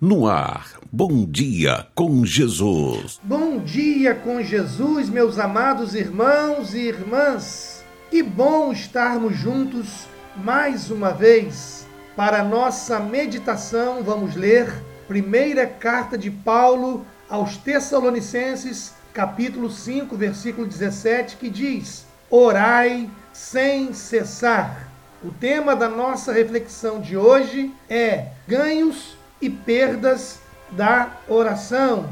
No ar, Bom Dia com Jesus. Bom dia com Jesus, meus amados irmãos e irmãs. Que bom estarmos juntos mais uma vez. Para nossa meditação, vamos ler primeira carta de Paulo aos Tessalonicenses, capítulo 5, versículo 17, que diz: Orai sem cessar. O tema da nossa reflexão de hoje é ganhos e perdas da oração.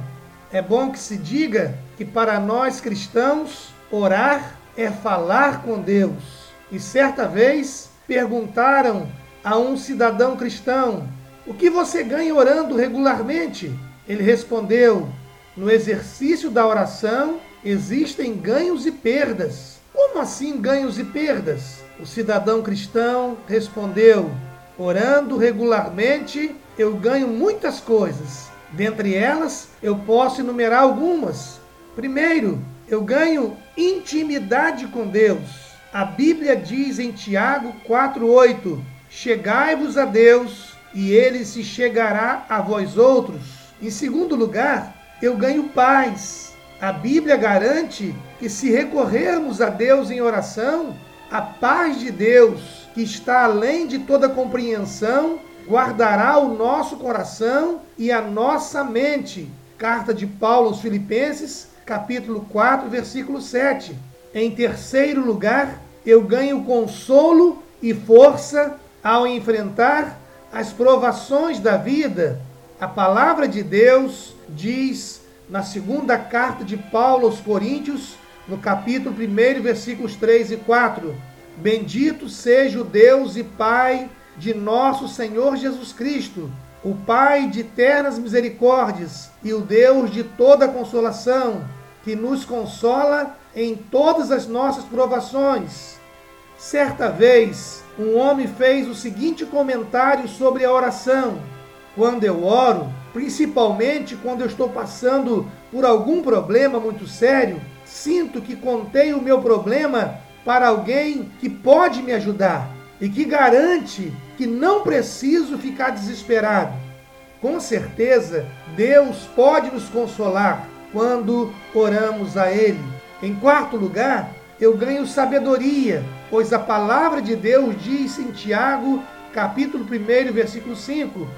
É bom que se diga que para nós cristãos, orar é falar com Deus. E certa vez perguntaram a um cidadão cristão: O que você ganha orando regularmente? Ele respondeu: No exercício da oração existem ganhos e perdas. Como assim ganhos e perdas? O cidadão cristão respondeu: Orando regularmente, eu ganho muitas coisas. Dentre elas, eu posso enumerar algumas. Primeiro, eu ganho intimidade com Deus. A Bíblia diz em Tiago 4:8: Chegai-vos a Deus, e ele se chegará a vós outros. Em segundo lugar, eu ganho paz. A Bíblia garante que se recorrermos a Deus em oração, a paz de Deus que está além de toda compreensão, guardará o nosso coração e a nossa mente. Carta de Paulo aos Filipenses, capítulo 4, versículo 7. Em terceiro lugar, eu ganho consolo e força ao enfrentar as provações da vida. A palavra de Deus diz na segunda carta de Paulo aos Coríntios, no capítulo 1, versículos 3 e 4 Bendito seja o Deus e Pai de nosso Senhor Jesus Cristo, o Pai de eternas misericórdias e o Deus de toda consolação, que nos consola em todas as nossas provações. Certa vez, um homem fez o seguinte comentário sobre a oração: Quando eu oro, principalmente quando eu estou passando por algum problema muito sério, sinto que contei o meu problema para alguém que pode me ajudar e que garante que não preciso ficar desesperado. Com certeza, Deus pode nos consolar quando oramos a Ele. Em quarto lugar, eu ganho sabedoria, pois a palavra de Deus diz em Tiago, capítulo 1, versículo 5: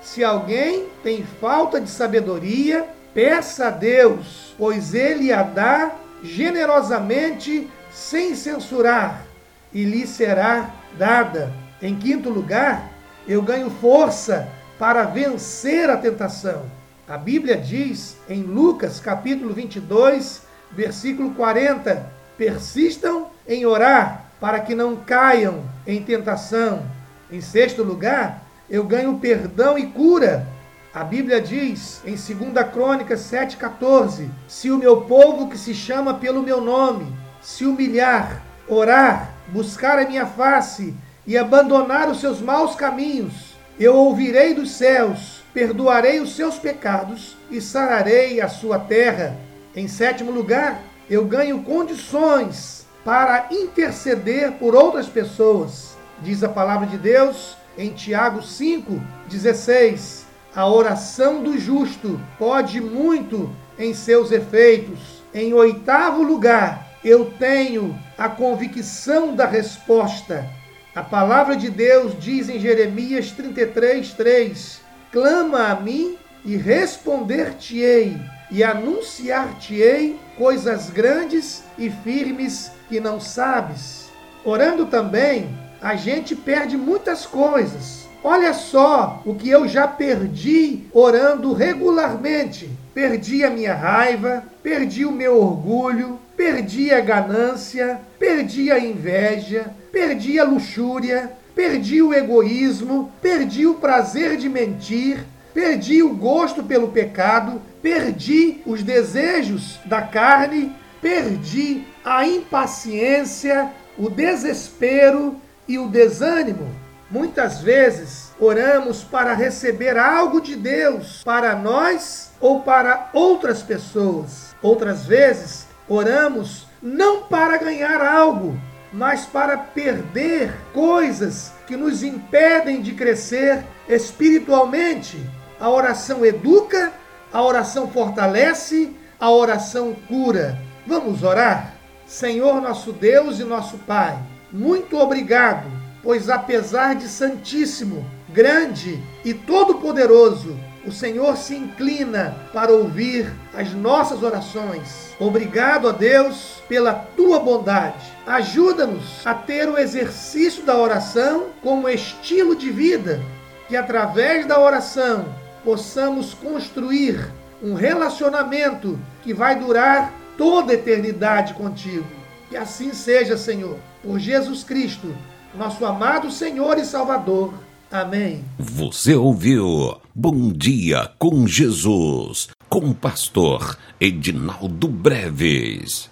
Se alguém tem falta de sabedoria, peça a Deus, pois Ele a dá generosamente sem censurar, e lhe será dada. Em quinto lugar, eu ganho força para vencer a tentação. A Bíblia diz em Lucas capítulo 22, versículo 40: persistam em orar para que não caiam em tentação. Em sexto lugar, eu ganho perdão e cura. A Bíblia diz em 2 Crônicas 7,14: Se o meu povo que se chama pelo meu nome se humilhar, orar, buscar a minha face e abandonar os seus maus caminhos, eu ouvirei dos céus, perdoarei os seus pecados e sararei a sua terra. Em sétimo lugar, eu ganho condições para interceder por outras pessoas. Diz a palavra de Deus em Tiago 5:16. A oração do justo pode muito em seus efeitos. Em oitavo lugar, eu tenho a convicção da resposta. A palavra de Deus diz em Jeremias 33, 3: Clama a mim e responder-te-ei, e anunciar-te-ei coisas grandes e firmes que não sabes. Orando também, a gente perde muitas coisas. Olha só o que eu já perdi orando regularmente. Perdi a minha raiva, perdi o meu orgulho, perdi a ganância, perdi a inveja, perdi a luxúria, perdi o egoísmo, perdi o prazer de mentir, perdi o gosto pelo pecado, perdi os desejos da carne, perdi a impaciência, o desespero e o desânimo. Muitas vezes oramos para receber algo de Deus para nós ou para outras pessoas. Outras vezes Oramos não para ganhar algo, mas para perder coisas que nos impedem de crescer espiritualmente. A oração educa, a oração fortalece, a oração cura. Vamos orar? Senhor nosso Deus e nosso Pai, muito obrigado, pois apesar de Santíssimo, grande e todo-poderoso, o Senhor se inclina para ouvir as nossas orações. Obrigado a Deus pela tua bondade. Ajuda-nos a ter o exercício da oração como estilo de vida, que através da oração possamos construir um relacionamento que vai durar toda a eternidade contigo. Que assim seja, Senhor, por Jesus Cristo, nosso amado Senhor e Salvador. Amém. Você ouviu Bom Dia com Jesus, com o pastor Edinaldo Breves.